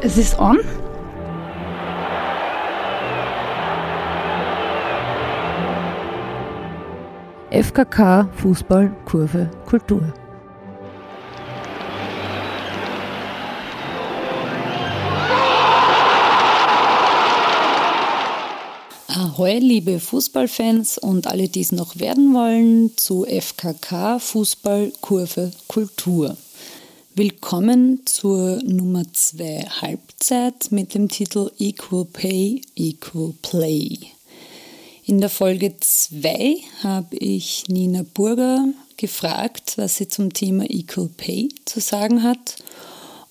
Es ist on. FKK Fußball Kurve Kultur. Ahoi, liebe Fußballfans und alle, die es noch werden wollen, zu FKK Fußball Kurve Kultur. Willkommen zur Nummer 2 Halbzeit mit dem Titel Equal Pay, Equal Play. In der Folge 2 habe ich Nina Burger gefragt, was sie zum Thema Equal Pay zu sagen hat.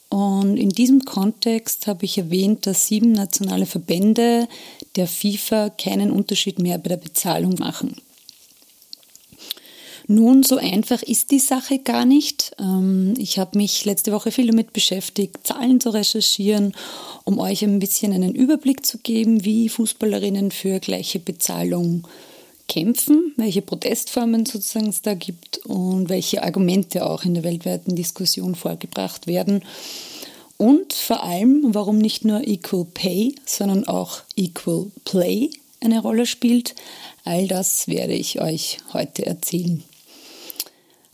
Und in diesem Kontext habe ich erwähnt, dass sieben nationale Verbände der FIFA keinen Unterschied mehr bei der Bezahlung machen. Nun, so einfach ist die Sache gar nicht. Ähm, ich habe mich letzte Woche viel damit beschäftigt, Zahlen zu recherchieren, um euch ein bisschen einen Überblick zu geben, wie Fußballerinnen für gleiche Bezahlung kämpfen, welche Protestformen sozusagen es da gibt und welche Argumente auch in der weltweiten Diskussion vorgebracht werden. Und vor allem, warum nicht nur Equal Pay, sondern auch Equal Play eine Rolle spielt. All das werde ich euch heute erzählen.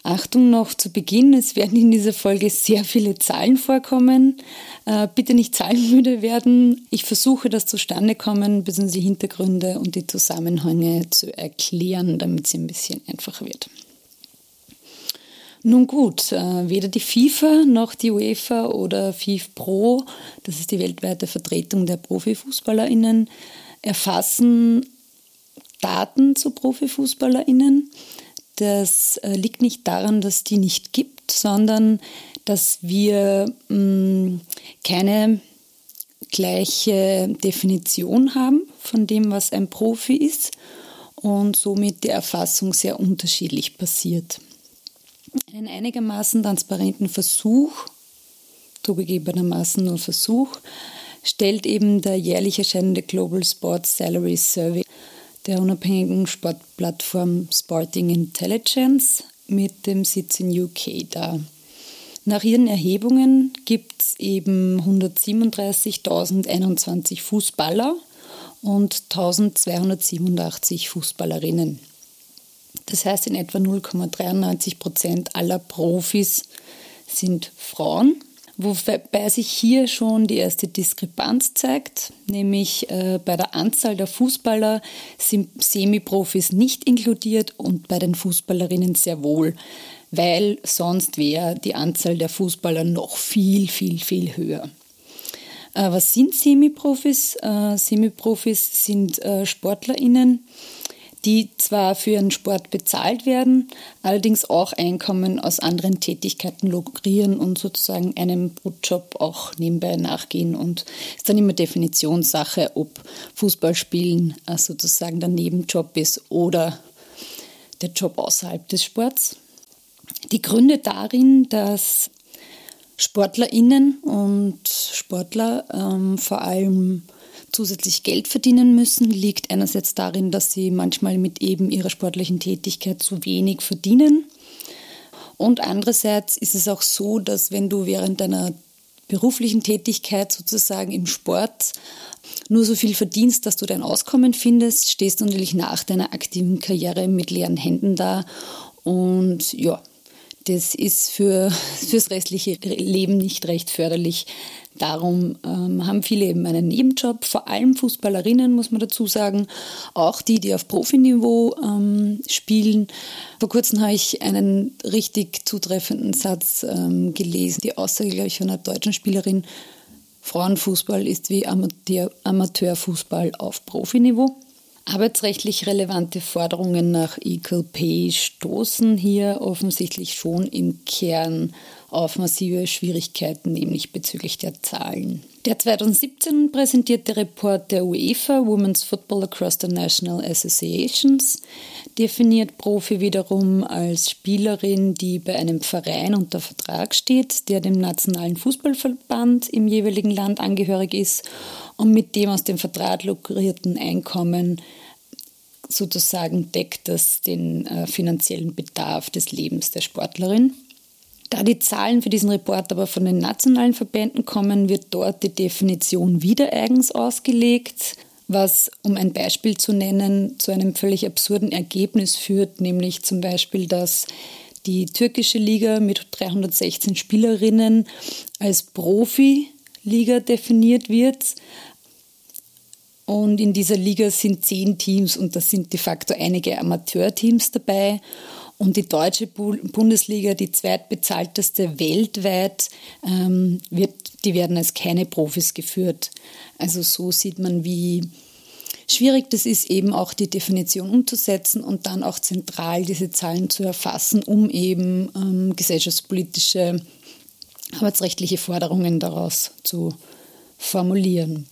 Achtung noch zu Beginn, es werden in dieser Folge sehr viele Zahlen vorkommen. Äh, bitte nicht zahlenmüde werden. Ich versuche das zustande kommen, bzw. die Hintergründe und die Zusammenhänge zu erklären, damit es ein bisschen einfacher wird. Nun gut, äh, weder die FIFA noch die UEFA oder FIF Pro, das ist die weltweite Vertretung der Profifußballerinnen, erfassen Daten zu Profifußballerinnen. Das äh, liegt nicht daran, dass die nicht gibt, sondern dass wir mm, keine gleiche Definition haben von dem, was ein Profi ist und somit die Erfassung sehr unterschiedlich passiert. Einen einigermaßen transparenten Versuch, zugegebenermaßen nur Versuch, stellt eben der jährlich erscheinende Global Sports Salary Survey der unabhängigen Sportplattform Sporting Intelligence mit dem Sitz in UK dar. Nach ihren Erhebungen gibt es eben 137.021 Fußballer und 1287 Fußballerinnen. Das heißt, in etwa 0,93 Prozent aller Profis sind Frauen Wobei sich hier schon die erste Diskrepanz zeigt, nämlich äh, bei der Anzahl der Fußballer sind Semiprofis nicht inkludiert und bei den Fußballerinnen sehr wohl, weil sonst wäre die Anzahl der Fußballer noch viel, viel, viel höher. Äh, was sind Semiprofis? Äh, Semiprofis sind SportlerInnen, die zwar für ihren Sport bezahlt werden, allerdings auch Einkommen aus anderen Tätigkeiten lukrieren und sozusagen einem Brotjob auch nebenbei nachgehen. Und es ist dann immer Definitionssache, ob Fußballspielen äh, sozusagen der Nebenjob ist oder der Job außerhalb des Sports. Die Gründe darin, dass SportlerInnen und Sportler ähm, vor allem zusätzlich Geld verdienen müssen, liegt einerseits darin, dass sie manchmal mit eben ihrer sportlichen Tätigkeit zu wenig verdienen. Und andererseits ist es auch so, dass wenn du während deiner beruflichen Tätigkeit sozusagen im Sport nur so viel verdienst, dass du dein Auskommen findest, stehst du natürlich nach deiner aktiven Karriere mit leeren Händen da. Und ja, das ist für, fürs restliche Leben nicht recht förderlich. Darum ähm, haben viele eben einen Nebenjob, vor allem Fußballerinnen, muss man dazu sagen, auch die, die auf Profiniveau ähm, spielen. Vor kurzem habe ich einen richtig zutreffenden Satz ähm, gelesen, die Aussage, glaube ich, von einer deutschen Spielerin, Frauenfußball ist wie Amateur, Amateurfußball auf Profiniveau. Arbeitsrechtlich relevante Forderungen nach Equal Pay stoßen hier offensichtlich schon im Kern auf massive Schwierigkeiten, nämlich bezüglich der Zahlen. Der 2017 präsentierte Report der UEFA Women's Football Across the National Associations definiert Profi wiederum als Spielerin, die bei einem Verein unter Vertrag steht, der dem nationalen Fußballverband im jeweiligen Land angehörig ist und mit dem aus dem Vertrag lukrierten Einkommen sozusagen deckt das den äh, finanziellen Bedarf des Lebens der Sportlerin. Da die Zahlen für diesen Report aber von den nationalen Verbänden kommen, wird dort die Definition wieder eigens ausgelegt, was, um ein Beispiel zu nennen, zu einem völlig absurden Ergebnis führt, nämlich zum Beispiel, dass die türkische Liga mit 316 Spielerinnen als Profi-Liga definiert wird. Und in dieser Liga sind zehn Teams und da sind de facto einige Amateurteams dabei. Und die deutsche Bundesliga, die zweitbezahlteste weltweit, ähm, wird, die werden als keine Profis geführt. Also so sieht man, wie schwierig das ist, eben auch die Definition umzusetzen und dann auch zentral diese Zahlen zu erfassen, um eben ähm, gesellschaftspolitische, arbeitsrechtliche Forderungen daraus zu formulieren.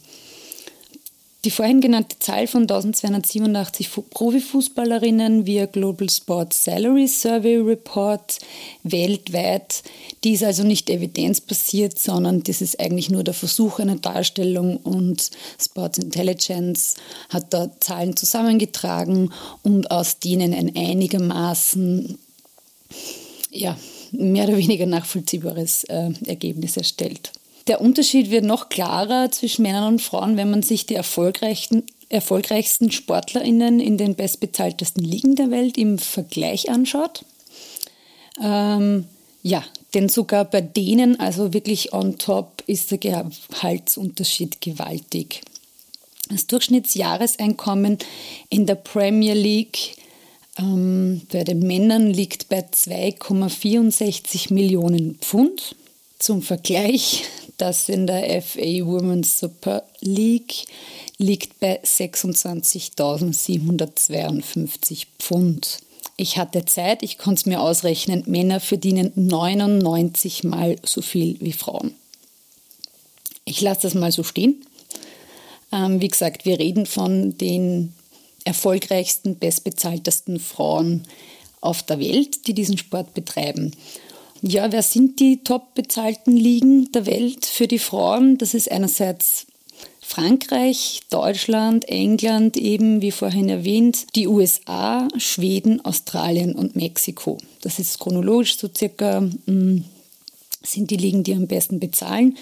Die vorhin genannte Zahl von 1287 Profifußballerinnen via Global Sports Salary Survey Report weltweit, die ist also nicht evidenzbasiert, sondern das ist eigentlich nur der Versuch einer Darstellung und Sports Intelligence hat da Zahlen zusammengetragen und aus denen ein einigermaßen ja, mehr oder weniger nachvollziehbares äh, Ergebnis erstellt. Der Unterschied wird noch klarer zwischen Männern und Frauen, wenn man sich die erfolgreichsten, erfolgreichsten SportlerInnen in den bestbezahltesten Ligen der Welt im Vergleich anschaut. Ähm, ja, denn sogar bei denen, also wirklich on top, ist der Gehaltsunterschied gewaltig. Das Durchschnittsjahreseinkommen in der Premier League ähm, bei den Männern liegt bei 2,64 Millionen Pfund. Zum Vergleich, das in der FA Women's Super League liegt bei 26.752 Pfund. Ich hatte Zeit, ich konnte es mir ausrechnen, Männer verdienen 99 mal so viel wie Frauen. Ich lasse das mal so stehen. Ähm, wie gesagt, wir reden von den erfolgreichsten, bestbezahltesten Frauen auf der Welt, die diesen Sport betreiben. Ja, wer sind die top bezahlten Ligen der Welt für die Frauen? Das ist einerseits Frankreich, Deutschland, England, eben wie vorhin erwähnt, die USA, Schweden, Australien und Mexiko. Das ist chronologisch so circa hm, sind die Ligen, die am besten bezahlen.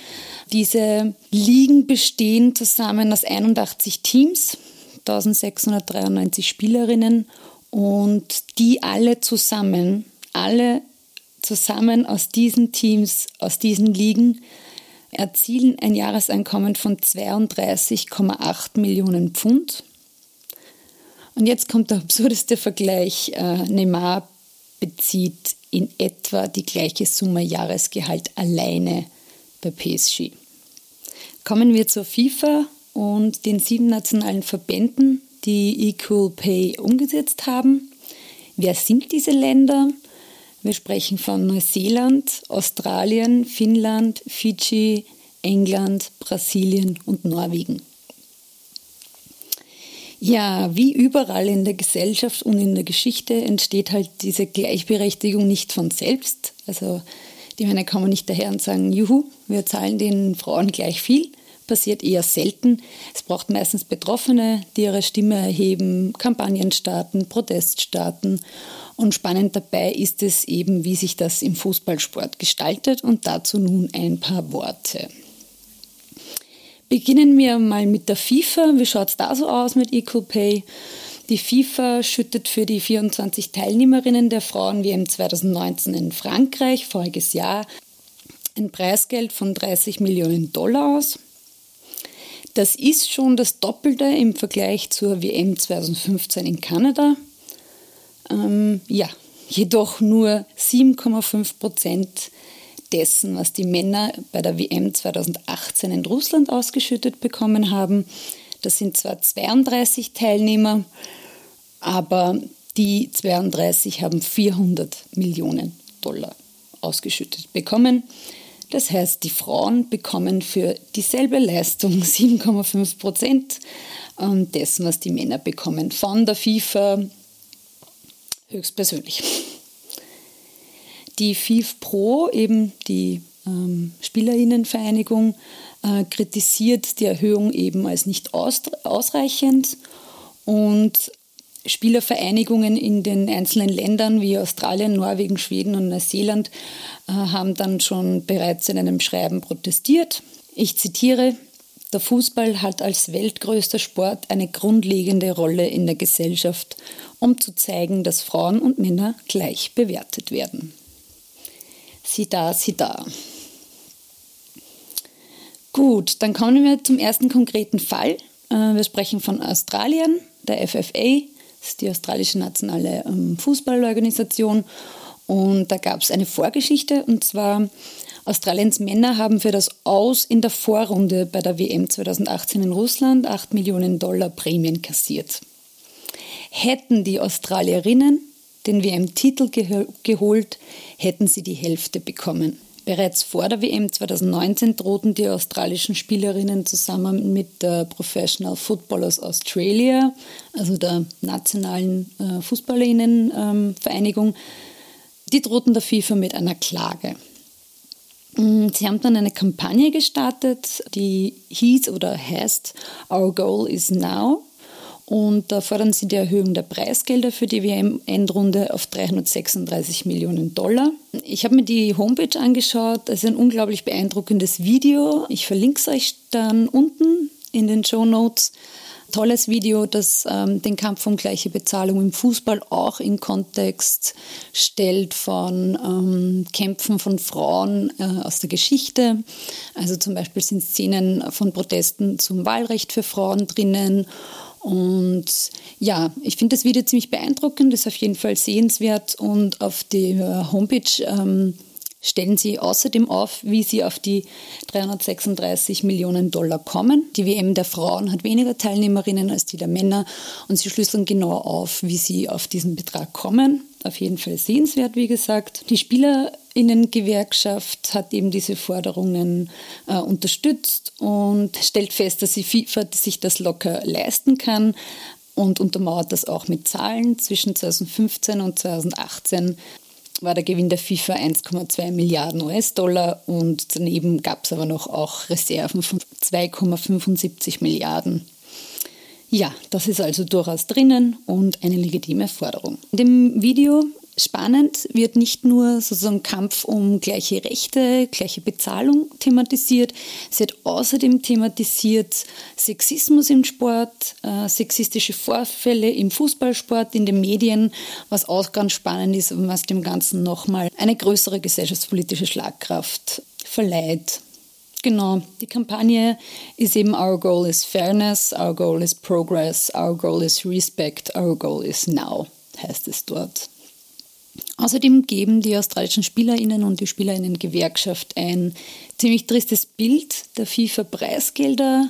Diese Ligen bestehen zusammen aus 81 Teams, 1693 Spielerinnen und die alle zusammen, alle zusammen aus diesen Teams, aus diesen Ligen erzielen ein Jahreseinkommen von 32,8 Millionen Pfund. Und jetzt kommt der absurdeste Vergleich. Äh, Neymar bezieht in etwa die gleiche Summe Jahresgehalt alleine bei PSG. Kommen wir zur FIFA und den sieben nationalen Verbänden, die Equal Pay umgesetzt haben. Wer sind diese Länder? Wir sprechen von Neuseeland, Australien, Finnland, Fidschi, England, Brasilien und Norwegen. Ja, wie überall in der Gesellschaft und in der Geschichte entsteht halt diese Gleichberechtigung nicht von selbst. Also die Männer kommen nicht daher und sagen, juhu, wir zahlen den Frauen gleich viel. Passiert eher selten. Es braucht meistens Betroffene, die ihre Stimme erheben, Kampagnen starten, Protest starten und spannend dabei ist es eben, wie sich das im Fußballsport gestaltet und dazu nun ein paar Worte. Beginnen wir mal mit der FIFA. Wie schaut es da so aus mit Equal Pay? Die FIFA schüttet für die 24 Teilnehmerinnen der Frauen-WM 2019 in Frankreich voriges Jahr ein Preisgeld von 30 Millionen Dollar aus. Das ist schon das Doppelte im Vergleich zur WM 2015 in Kanada. Ähm, ja, jedoch nur 7,5 Prozent dessen, was die Männer bei der WM 2018 in Russland ausgeschüttet bekommen haben. Das sind zwar 32 Teilnehmer, aber die 32 haben 400 Millionen Dollar ausgeschüttet bekommen. Das heißt, die Frauen bekommen für dieselbe Leistung 7,5 Prozent ähm, dessen, was die Männer bekommen. Von der FIFA höchstpersönlich. Die FIF Pro, eben die ähm, Spielerinnenvereinigung, äh, kritisiert die Erhöhung eben als nicht aus, ausreichend und Spielervereinigungen in den einzelnen Ländern wie Australien, Norwegen, Schweden und Neuseeland äh, haben dann schon bereits in einem Schreiben protestiert. Ich zitiere, der Fußball hat als weltgrößter Sport eine grundlegende Rolle in der Gesellschaft, um zu zeigen, dass Frauen und Männer gleich bewertet werden. Sieh da, sieh da. Gut, dann kommen wir zum ersten konkreten Fall. Äh, wir sprechen von Australien, der FFA, das ist die australische nationale ähm, Fußballorganisation. Und da gab es eine Vorgeschichte, und zwar Australiens Männer haben für das Aus in der Vorrunde bei der WM 2018 in Russland 8 Millionen Dollar Prämien kassiert. Hätten die Australierinnen den WM-Titel geholt, hätten sie die Hälfte bekommen. Bereits vor der WM 2019 drohten die australischen Spielerinnen zusammen mit der Professional Footballers Australia, also der nationalen äh, Fußballerinnenvereinigung, die drohten der FIFA mit einer Klage. Mm, sie haben dann eine Kampagne gestartet, die hieß oder heißt Our Goal is Now. Und da fordern sie die Erhöhung der Preisgelder für die WM-Endrunde auf 336 Millionen Dollar. Ich habe mir die Homepage angeschaut. Das ist ein unglaublich beeindruckendes Video. Ich verlinke es euch dann unten in den Show Notes tolles Video, das ähm, den Kampf um gleiche Bezahlung im Fußball auch in Kontext stellt von ähm, Kämpfen von Frauen äh, aus der Geschichte. Also zum Beispiel sind Szenen von Protesten zum Wahlrecht für Frauen drinnen. Und ja, ich finde das Video ziemlich beeindruckend, ist auf jeden Fall sehenswert und auf der Homepage ähm, stellen sie außerdem auf, wie sie auf die 336 Millionen Dollar kommen. Die WM der Frauen hat weniger Teilnehmerinnen als die der Männer und sie schlüsseln genau auf, wie sie auf diesen Betrag kommen. Auf jeden Fall sehenswert, wie gesagt. Die Spielerinnengewerkschaft hat eben diese Forderungen äh, unterstützt und stellt fest, dass sie FIFA sich das locker leisten kann und untermauert das auch mit Zahlen. Zwischen 2015 und 2018 war der Gewinn der FIFA 1,2 Milliarden US-Dollar und daneben gab es aber noch auch Reserven von 2,75 Milliarden. Ja, das ist also durchaus drinnen und eine legitime Forderung. In dem Video Spannend wird nicht nur sozusagen Kampf um gleiche Rechte, gleiche Bezahlung thematisiert, es wird außerdem thematisiert Sexismus im Sport, äh, sexistische Vorfälle im Fußballsport, in den Medien, was auch ganz spannend ist und was dem Ganzen nochmal eine größere gesellschaftspolitische Schlagkraft verleiht. Genau, die Kampagne ist eben Our Goal is Fairness, Our Goal is Progress, Our Goal is Respect, Our Goal is Now, heißt es dort. Außerdem geben die australischen Spielerinnen und die Spielerinnen Gewerkschaft ein ziemlich tristes Bild der FIFA-Preisgelder.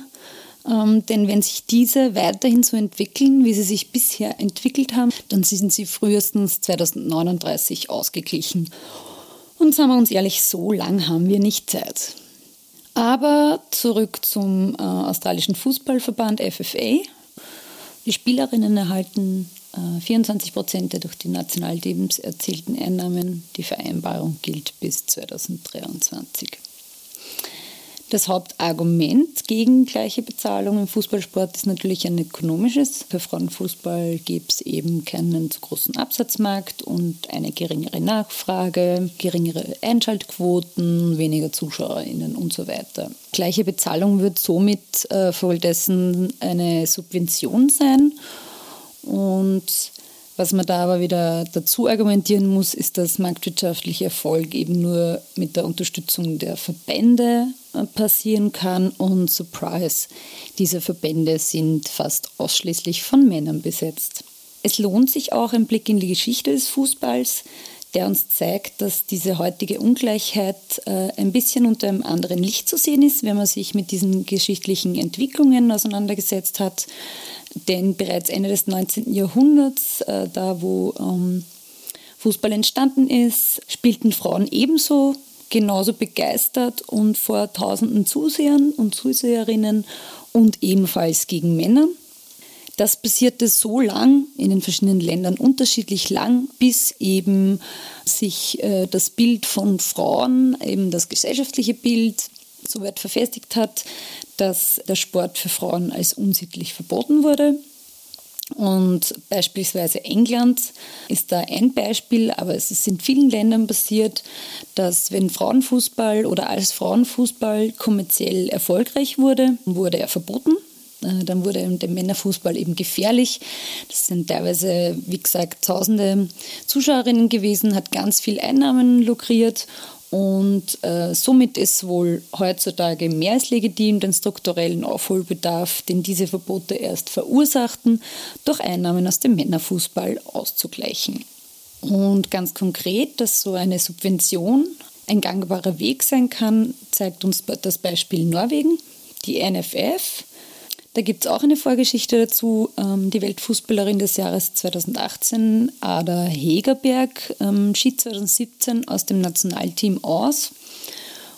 Ähm, denn wenn sich diese weiterhin so entwickeln, wie sie sich bisher entwickelt haben, dann sind sie frühestens 2039 ausgeglichen. Und sagen wir uns ehrlich, so lang haben wir nicht Zeit. Aber zurück zum äh, australischen Fußballverband FFA. Die Spielerinnen erhalten 24 äh, Prozent der durch die Nationalteams erzielten Einnahmen. Die Vereinbarung gilt bis 2023. Das Hauptargument gegen gleiche Bezahlung im Fußballsport ist natürlich ein ökonomisches. Für Frauenfußball gibt es eben keinen zu großen Absatzmarkt und eine geringere Nachfrage, geringere Einschaltquoten, weniger ZuschauerInnen und so weiter. Gleiche Bezahlung wird somit äh, folgedessen eine Subvention sein und was man da aber wieder dazu argumentieren muss, ist, dass marktwirtschaftlicher Erfolg eben nur mit der Unterstützung der Verbände äh, passieren kann. Und surprise, diese Verbände sind fast ausschließlich von Männern besetzt. Es lohnt sich auch ein Blick in die Geschichte des Fußballs, der uns zeigt, dass diese heutige Ungleichheit äh, ein bisschen unter einem anderen Licht zu sehen ist, wenn man sich mit diesen geschichtlichen Entwicklungen auseinandergesetzt hat. Denn bereits Ende des 19. Jahrhunderts, äh, da wo ähm, Fußball entstanden ist, spielten Frauen ebenso genauso begeistert und vor tausenden Zusehern und Zuseherinnen und ebenfalls gegen Männer. Das passierte so lang in den verschiedenen Ländern unterschiedlich lang, bis eben sich äh, das Bild von Frauen, eben das gesellschaftliche Bild, so weit verfestigt hat, dass der Sport für Frauen als unsittlich verboten wurde. Und beispielsweise England ist da ein Beispiel, aber es ist in vielen Ländern passiert, dass wenn Frauenfußball oder als Frauenfußball kommerziell erfolgreich wurde, wurde er verboten. Äh, dann wurde der Männerfußball eben gefährlich. Das sind teilweise, wie gesagt, tausende Zuschauerinnen gewesen, hat ganz viel Einnahmen lukriert und äh, somit ist wohl heutzutage mehr als legitim, den strukturellen Aufholbedarf, den diese Verbote erst verursachten, durch Einnahmen aus dem Männerfußball auszugleichen. Und ganz konkret, dass so eine Subvention ein gangbarer Weg sein kann, zeigt uns das Beispiel Norwegen. Die NFF da gibt es auch eine Vorgeschichte dazu. Ähm, die Weltfußballerin des Jahres 2018, Ada Hegerberg, ähm, schied 2017 aus dem Nationalteam aus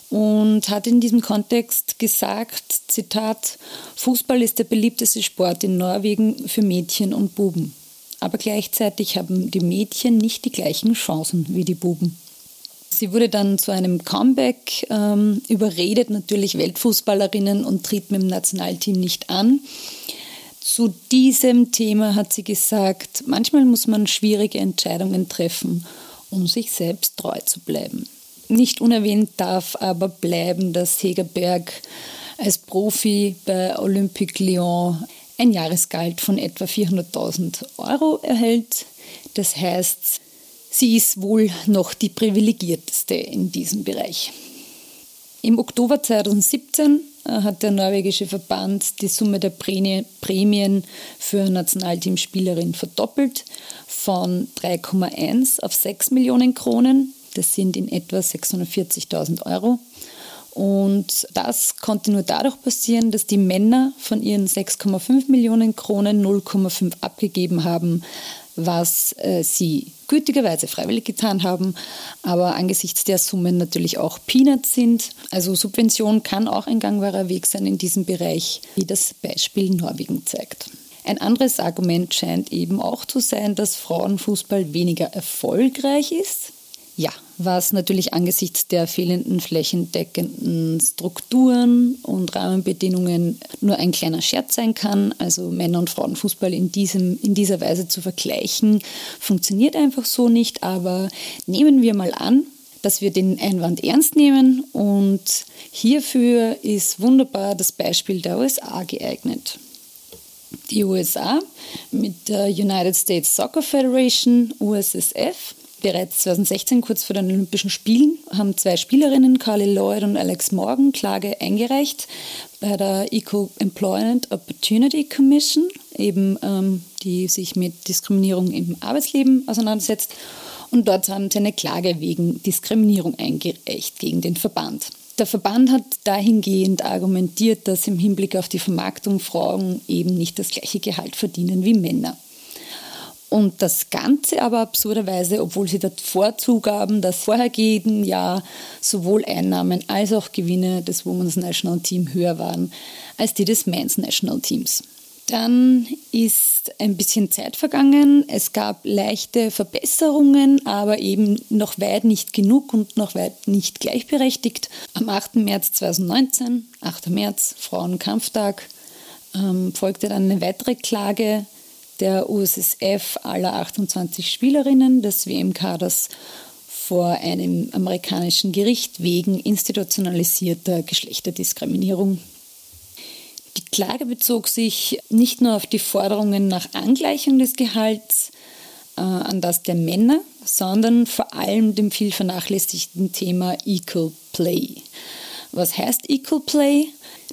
und hat in diesem Kontext gesagt, Zitat, Fußball ist der beliebteste Sport in Norwegen für Mädchen und Buben. Aber gleichzeitig haben die Mädchen nicht die gleichen Chancen wie die Buben. Sie wurde dann zu einem Comeback ähm, überredet, natürlich Weltfußballerinnen und tritt mit dem Nationalteam nicht an. Zu diesem Thema hat sie gesagt, manchmal muss man schwierige Entscheidungen treffen, um sich selbst treu zu bleiben. Nicht unerwähnt darf aber bleiben, dass Hegerberg als Profi bei Olympique Lyon ein Jahresgehalt von etwa 400.000 Euro erhält. Das heißt, Sie ist wohl noch die privilegierteste in diesem Bereich. Im Oktober 2017 äh, hat der norwegische Verband die Summe der Prämien für Nationalteamspielerin verdoppelt von 3,1 auf 6 Millionen Kronen. Das sind in etwa 640.000 Euro. Und das konnte nur dadurch passieren, dass die Männer von ihren 6,5 Millionen Kronen 0,5 abgegeben haben, was äh, sie gütigerweise freiwillig getan haben, aber angesichts der Summen natürlich auch Peanuts sind. Also Subvention kann auch ein gangbarer Weg sein in diesem Bereich, wie das Beispiel Norwegen zeigt. Ein anderes Argument scheint eben auch zu sein, dass Frauenfußball weniger erfolgreich ist. Ja, was natürlich angesichts der fehlenden flächendeckenden Strukturen und Rahmenbedingungen nur ein kleiner Scherz sein kann. Also Männer- und Frauenfußball in, diesem, in dieser Weise zu vergleichen, funktioniert einfach so nicht. Aber nehmen wir mal an, dass wir den Einwand ernst nehmen und hierfür ist wunderbar das Beispiel der USA geeignet. Die USA mit der United States Soccer Federation, USSF, Bereits 2016, kurz vor den Olympischen Spielen, haben zwei Spielerinnen, Carly Lloyd und Alex Morgan, Klage eingereicht bei der Equal Employment Opportunity Commission, eben ähm, die sich mit Diskriminierung im Arbeitsleben auseinandersetzt. Und dort haben sie eine Klage wegen Diskriminierung eingereicht gegen den Verband. Der Verband hat dahingehend argumentiert, dass im Hinblick auf die Vermarktung Frauen eben nicht das gleiche Gehalt verdienen wie Männer. Und das Ganze aber absurderweise, obwohl sie davor zugaben, dass vorher jeden Jahr sowohl Einnahmen als auch Gewinne des Women's National Team höher waren als die des Men's National Teams. Dann ist ein bisschen Zeit vergangen. Es gab leichte Verbesserungen, aber eben noch weit nicht genug und noch weit nicht gleichberechtigt. Am 8. März 2019, 8. März, Frauenkampftag, ähm, folgte dann eine weitere Klage der USSF aller 28 Spielerinnen des WM-Kaders vor einem amerikanischen Gericht wegen institutionalisierter Geschlechterdiskriminierung. Die Klage bezog sich nicht nur auf die Forderungen nach Angleichung des Gehalts äh, an das der Männer, sondern vor allem dem viel vernachlässigten Thema Equal Play. Was heißt Equal Play?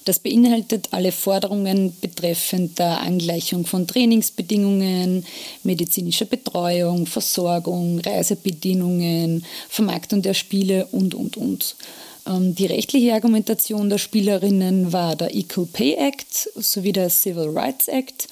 Das beinhaltet alle Forderungen betreffend der Angleichung von Trainingsbedingungen, medizinischer Betreuung, Versorgung, Reisebedingungen, Vermarktung der Spiele und, und, und. Ähm, die rechtliche Argumentation der Spielerinnen war der Equal Pay Act sowie der Civil Rights Act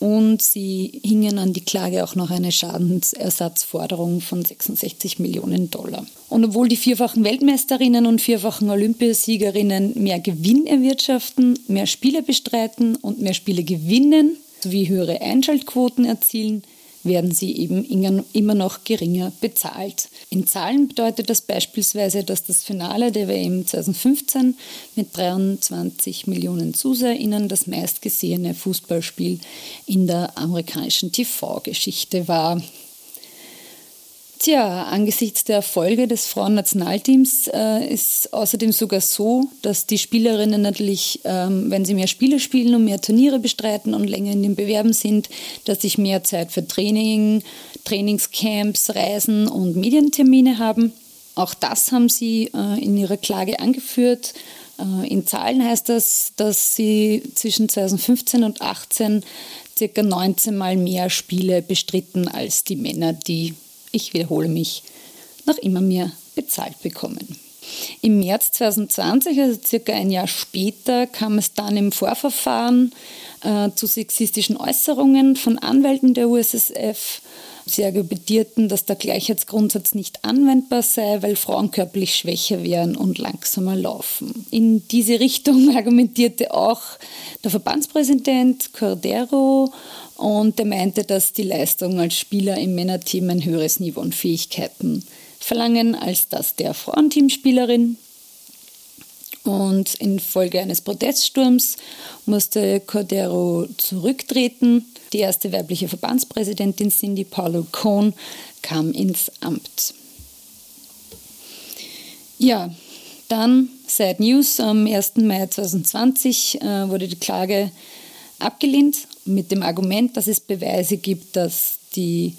und sie hingen an die Klage auch noch eine Schadensersatzforderung von 66 Millionen Dollar. Und obwohl die vierfachen Weltmeisterinnen und vierfachen Olympiasiegerinnen mehr Gewinn erwirtschaften, mehr Spiele bestreiten und mehr Spiele gewinnen, sowie höhere Einschaltquoten erzielen, werden sie eben immer noch geringer bezahlt. In Zahlen bedeutet das beispielsweise, dass das Finale der WM 2015 mit 23 Millionen ZuseherInnen das meistgesehene Fußballspiel in der amerikanischen TV-Geschichte war. Tja, angesichts der Erfolge des Frauennationalteams äh, ist außerdem sogar so, dass die Spielerinnen natürlich, ähm, wenn sie mehr Spiele spielen und mehr Turniere bestreiten und länger in den Bewerben sind, dass sie mehr Zeit für Training, Trainingscamps, Reisen und Medientermine haben. Auch das haben sie äh, in ihrer Klage angeführt. Äh, in Zahlen heißt das, dass sie zwischen 2015 und 2018 circa 19 Mal mehr Spiele bestritten als die Männer, die ich wiederhole mich, noch immer mehr bezahlt bekommen. Im März 2020, also circa ein Jahr später, kam es dann im Vorverfahren äh, zu sexistischen Äußerungen von Anwälten der USSF. Sie argumentierten, dass der Gleichheitsgrundsatz nicht anwendbar sei, weil Frauen körperlich schwächer wären und langsamer laufen. In diese Richtung argumentierte auch der Verbandspräsident Cordero und der meinte, dass die Leistung als Spieler im Männerteam ein höheres Niveau und Fähigkeiten verlangen als das der Frauenteamspielerin. Und infolge eines Proteststurms musste Cordero zurücktreten. Die erste weibliche Verbandspräsidentin Cindy Paulo Cohn kam ins Amt. Ja, dann Sad News. Am 1. Mai 2020 äh, wurde die Klage abgelehnt mit dem Argument, dass es Beweise gibt, dass die,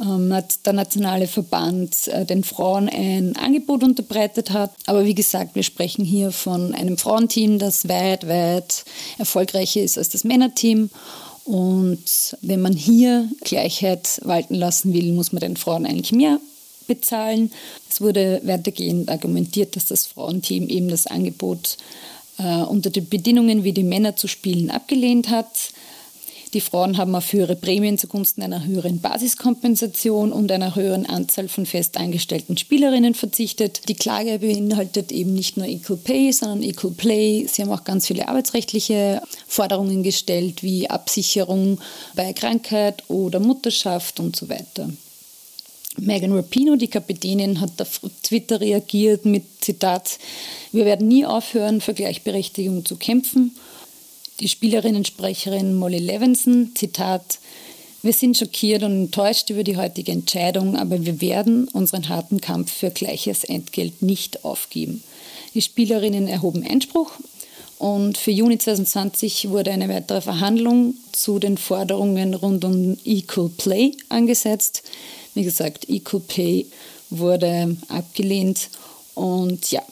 ähm, der nationale Verband äh, den Frauen ein Angebot unterbreitet hat. Aber wie gesagt, wir sprechen hier von einem Frauenteam, das weit, weit erfolgreicher ist als das Männerteam. Und wenn man hier Gleichheit walten lassen will, muss man den Frauen eigentlich mehr bezahlen. Es wurde weitergehend argumentiert, dass das Frauenteam eben das Angebot äh, unter den Bedingungen wie die Männer zu spielen abgelehnt hat. Die Frauen haben auf höhere Prämien zugunsten einer höheren Basiskompensation und einer höheren Anzahl von fest eingestellten Spielerinnen verzichtet. Die Klage beinhaltet eben nicht nur Equal Pay, sondern Equal Play. Sie haben auch ganz viele arbeitsrechtliche Forderungen gestellt, wie Absicherung bei Krankheit oder Mutterschaft und so weiter. Megan Rapino, die Kapitänin, hat auf Twitter reagiert mit Zitat, wir werden nie aufhören, für Gleichberechtigung zu kämpfen. Die Spielerinnensprecherin Molly Levinson, Zitat, wir sind schockiert und enttäuscht über die heutige Entscheidung, aber wir werden unseren harten Kampf für gleiches Entgelt nicht aufgeben. Die Spielerinnen erhoben Einspruch und für Juni 2020 wurde eine weitere Verhandlung zu den Forderungen rund um Equal Play angesetzt. Wie gesagt, Equal Pay wurde abgelehnt. Und ja,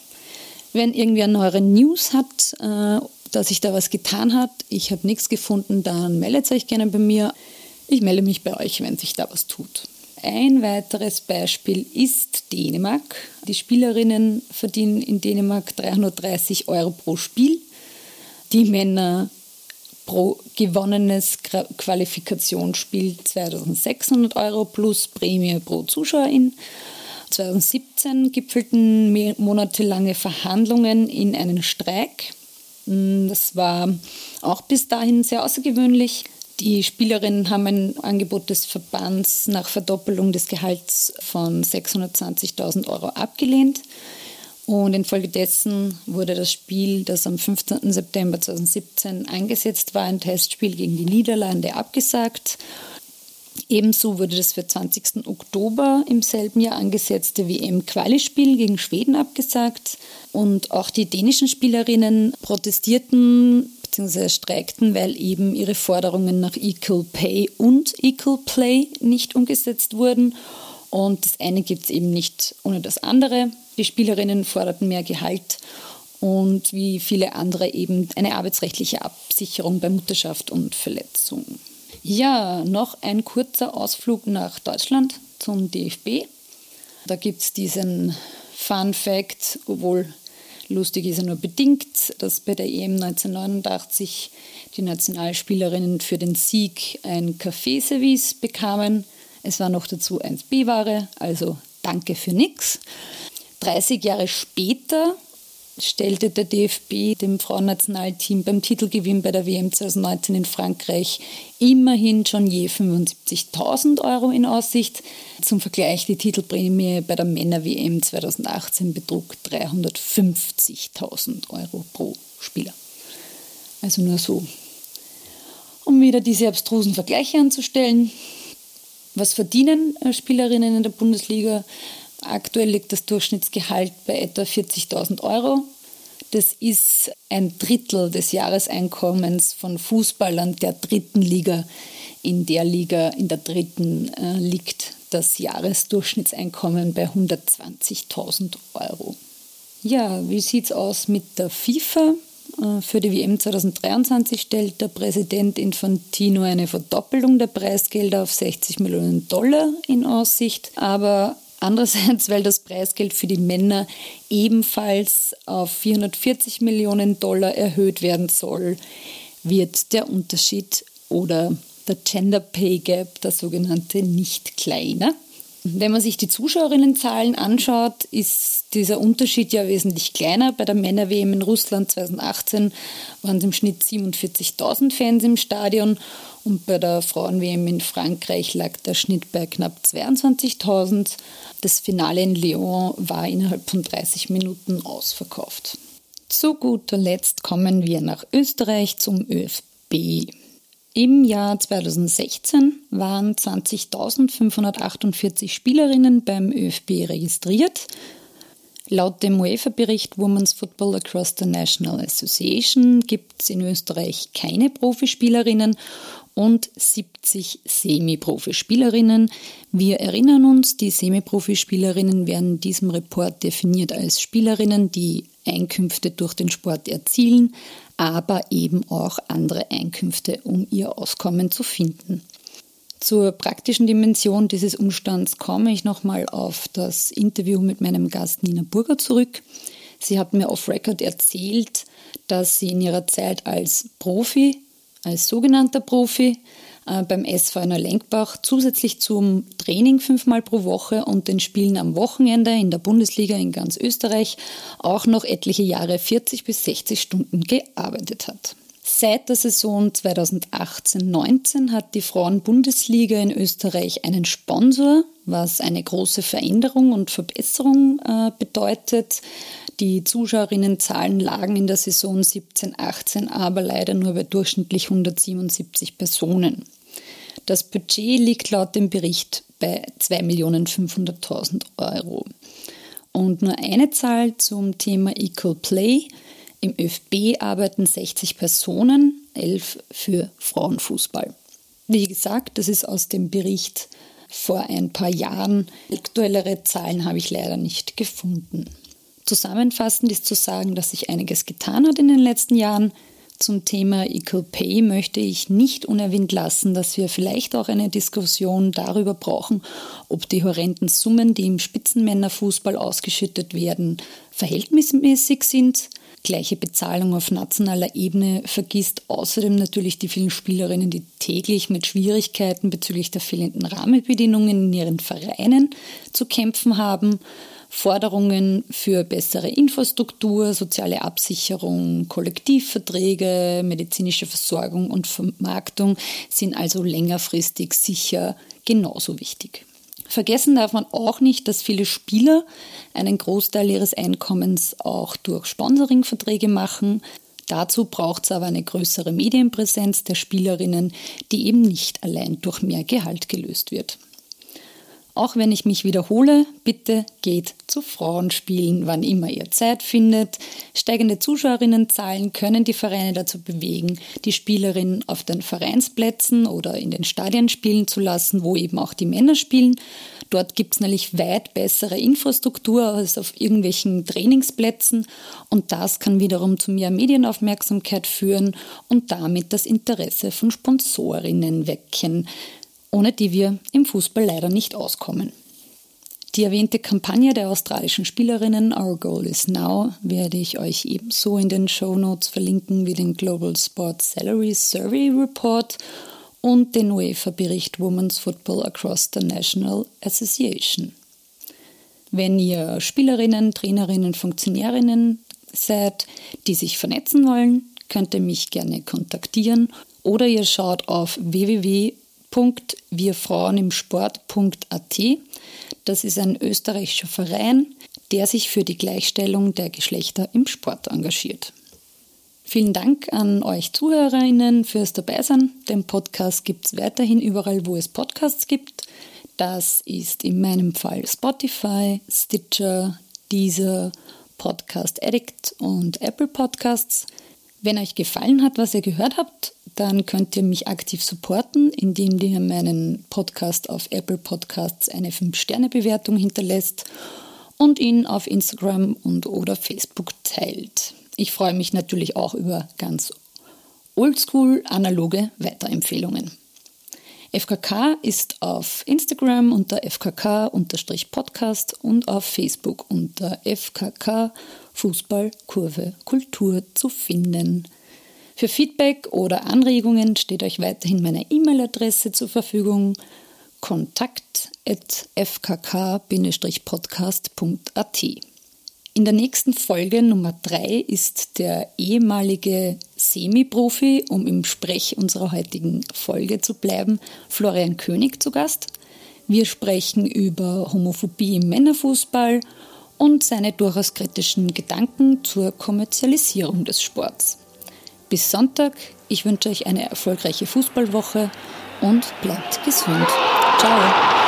wenn irgendwer neuere News hat, äh, dass sich da was getan hat, ich habe nichts gefunden, dann meldet euch gerne bei mir. Ich melde mich bei euch, wenn sich da was tut. Ein weiteres Beispiel ist Dänemark. Die Spielerinnen verdienen in Dänemark 330 Euro pro Spiel. Die Männer pro gewonnenes Qualifikationsspiel 2600 Euro plus Prämie pro Zuschauerin. 2017 gipfelten monatelange Verhandlungen in einen Streik. Mm, das war auch bis dahin sehr außergewöhnlich. Die Spielerinnen haben ein Angebot des Verbands nach Verdoppelung des Gehalts von 620.000 Euro abgelehnt. Und infolgedessen wurde das Spiel, das am 15. September 2017 eingesetzt war, ein Testspiel gegen die Niederlande, abgesagt. Ebenso wurde das für 20. Oktober im selben Jahr angesetzte WM-Quali-Spiel gegen Schweden abgesagt. Und auch die dänischen Spielerinnen protestierten bzw. streikten, weil eben ihre Forderungen nach Equal Pay und Equal Play nicht umgesetzt wurden. Und das eine gibt es eben nicht ohne das andere. Die Spielerinnen forderten mehr Gehalt und wie viele andere eben eine arbeitsrechtliche Absicherung bei Mutterschaft und Verletzung. Ja, noch ein kurzer Ausflug nach Deutschland zum DFB. Da gibt es diesen Fun Fact, obwohl lustig ist er nur bedingt, dass bei der EM 1989 die Nationalspielerinnen für den Sieg ein Kaffeeservice bekamen. Es war noch dazu 1B-Ware, also danke für nix. 30 Jahre später stellte der DFB dem Frauennationalteam beim Titelgewinn bei der WM 2019 in Frankreich immerhin schon je 75.000 Euro in Aussicht. Zum Vergleich, die Titelprämie bei der Männer-WM 2018 betrug 350.000 Euro pro Spieler. Also nur so. Um wieder diese abstrusen Vergleiche anzustellen, was verdienen äh, Spielerinnen in der Bundesliga? Aktuell liegt das Durchschnittsgehalt bei etwa 40.000 Euro. Das ist ein Drittel des Jahreseinkommens von Fußballern der dritten Liga. In der Liga, in der dritten, äh, liegt das Jahresdurchschnittseinkommen bei 120.000 Euro. Ja, wie sieht es aus mit der FIFA? Äh, für die WM 2023 stellt der Präsident Infantino eine Verdoppelung der Preisgelder auf 60 Millionen Dollar in Aussicht. Aber Andererseits, weil das Preisgeld für die Männer ebenfalls auf 440 Millionen Dollar erhöht werden soll, wird der Unterschied oder der Gender Pay Gap, der sogenannte, nicht kleiner. Wenn man sich die Zuschauerinnenzahlen anschaut, ist dieser Unterschied ja wesentlich kleiner. Bei der Männer-WM in Russland 2018 waren es im Schnitt 47.000 Fans im Stadion und bei der Frauen-WM in Frankreich lag der Schnitt bei knapp 22.000. Das Finale in Lyon war innerhalb von 30 Minuten ausverkauft. Zu guter Letzt kommen wir nach Österreich zum ÖFB. Im Jahr 2016 waren 20.548 Spielerinnen beim ÖFB registriert. Laut dem UEFA-Bericht Women's Football Across the National Association gibt es in Österreich keine Profispielerinnen und 70 Semi-Profi-Spielerinnen. Wir erinnern uns, die Semi-Profi-Spielerinnen werden in diesem Report definiert als Spielerinnen, die Einkünfte durch den Sport erzielen, aber eben auch andere Einkünfte, um ihr Auskommen zu finden. Zur praktischen Dimension dieses Umstands komme ich nochmal auf das Interview mit meinem Gast Nina Burger zurück. Sie hat mir off-Record erzählt, dass sie in ihrer Zeit als Profi als sogenannter Profi beim SV Lenkbach zusätzlich zum Training fünfmal pro Woche und den Spielen am Wochenende in der Bundesliga in ganz Österreich auch noch etliche Jahre 40 bis 60 Stunden gearbeitet hat. Seit der Saison 2018-19 hat die Frauen-Bundesliga in Österreich einen Sponsor, was eine große Veränderung und Verbesserung äh, bedeutet. Die Zuschauerinnenzahlen lagen in der Saison 17-18 aber leider nur bei durchschnittlich 177 Personen. Das Budget liegt laut dem Bericht bei 2.500.000 Euro. Und nur eine Zahl zum Thema Equal Play. Im ÖFB arbeiten 60 Personen, 11 für Frauenfußball. Wie gesagt, das ist aus dem Bericht vor ein paar Jahren. Aktuellere Zahlen habe ich leider nicht gefunden. Zusammenfassend ist zu sagen, dass sich einiges getan hat in den letzten Jahren. Zum Thema Equal Pay möchte ich nicht unerwähnt lassen, dass wir vielleicht auch eine Diskussion darüber brauchen, ob die horrenden Summen, die im Spitzenmännerfußball ausgeschüttet werden, verhältnismäßig sind. Gleiche Bezahlung auf nationaler Ebene vergisst außerdem natürlich die vielen Spielerinnen, die täglich mit Schwierigkeiten bezüglich der fehlenden Rahmenbedingungen in ihren Vereinen zu kämpfen haben. Forderungen für bessere Infrastruktur, soziale Absicherung, Kollektivverträge, medizinische Versorgung und Vermarktung sind also längerfristig sicher genauso wichtig. Vergessen darf man auch nicht, dass viele Spieler einen Großteil ihres Einkommens auch durch Sponsoringverträge machen. Dazu braucht es aber eine größere Medienpräsenz der Spielerinnen, die eben nicht allein durch mehr Gehalt gelöst wird. Auch wenn ich mich wiederhole, bitte geht zu Frauenspielen, wann immer ihr Zeit findet. Steigende Zuschauerinnenzahlen können die Vereine dazu bewegen, die Spielerinnen auf den Vereinsplätzen oder in den Stadien spielen zu lassen, wo eben auch die Männer spielen. Dort gibt es nämlich weit bessere Infrastruktur als auf irgendwelchen Trainingsplätzen und das kann wiederum zu mehr Medienaufmerksamkeit führen und damit das Interesse von Sponsorinnen wecken ohne die wir im Fußball leider nicht auskommen. Die erwähnte Kampagne der australischen Spielerinnen Our Goal is Now werde ich euch ebenso in den Show Notes verlinken wie den Global Sports Salary Survey Report und den UEFA-Bericht Women's Football Across the National Association. Wenn ihr Spielerinnen, Trainerinnen, Funktionärinnen seid, die sich vernetzen wollen, könnt ihr mich gerne kontaktieren oder ihr schaut auf www.wirfrauenimsport.at. Das ist ein österreichischer Verein, der sich für die Gleichstellung der Geschlechter im Sport engagiert. Vielen Dank an euch Zuhörerinnen fürs Dabeisein. Den Podcast gibt es weiterhin überall, wo es Podcasts gibt. Das ist in meinem Fall Spotify, Stitcher, Deezer, Podcast Addict und Apple Podcasts. Wenn euch gefallen hat, was ihr gehört habt, dann könnt ihr mich aktiv supporten, indem ihr meinen Podcast auf Apple Podcasts eine 5-Sterne-Bewertung hinterlässt und ihn auf Instagram und oder Facebook teilt. Ich freue mich natürlich auch über ganz oldschool analoge Weiterempfehlungen. FKK ist auf Instagram unter FKK-Podcast und auf Facebook unter FKK Fußballkurve Kultur zu finden. Für Feedback oder Anregungen steht euch weiterhin meine E-Mail-Adresse zur Verfügung kontakt.fkk-podcast.at. In der nächsten Folge Nummer 3 ist der ehemalige Semi-Profi, um im Sprech unserer heutigen Folge zu bleiben, Florian König zu Gast. Wir sprechen über Homophobie im Männerfußball und seine durchaus kritischen Gedanken zur Kommerzialisierung des Sports. Bis Sonntag, ich wünsche euch eine erfolgreiche Fußballwoche und bleibt gesund. Ciao!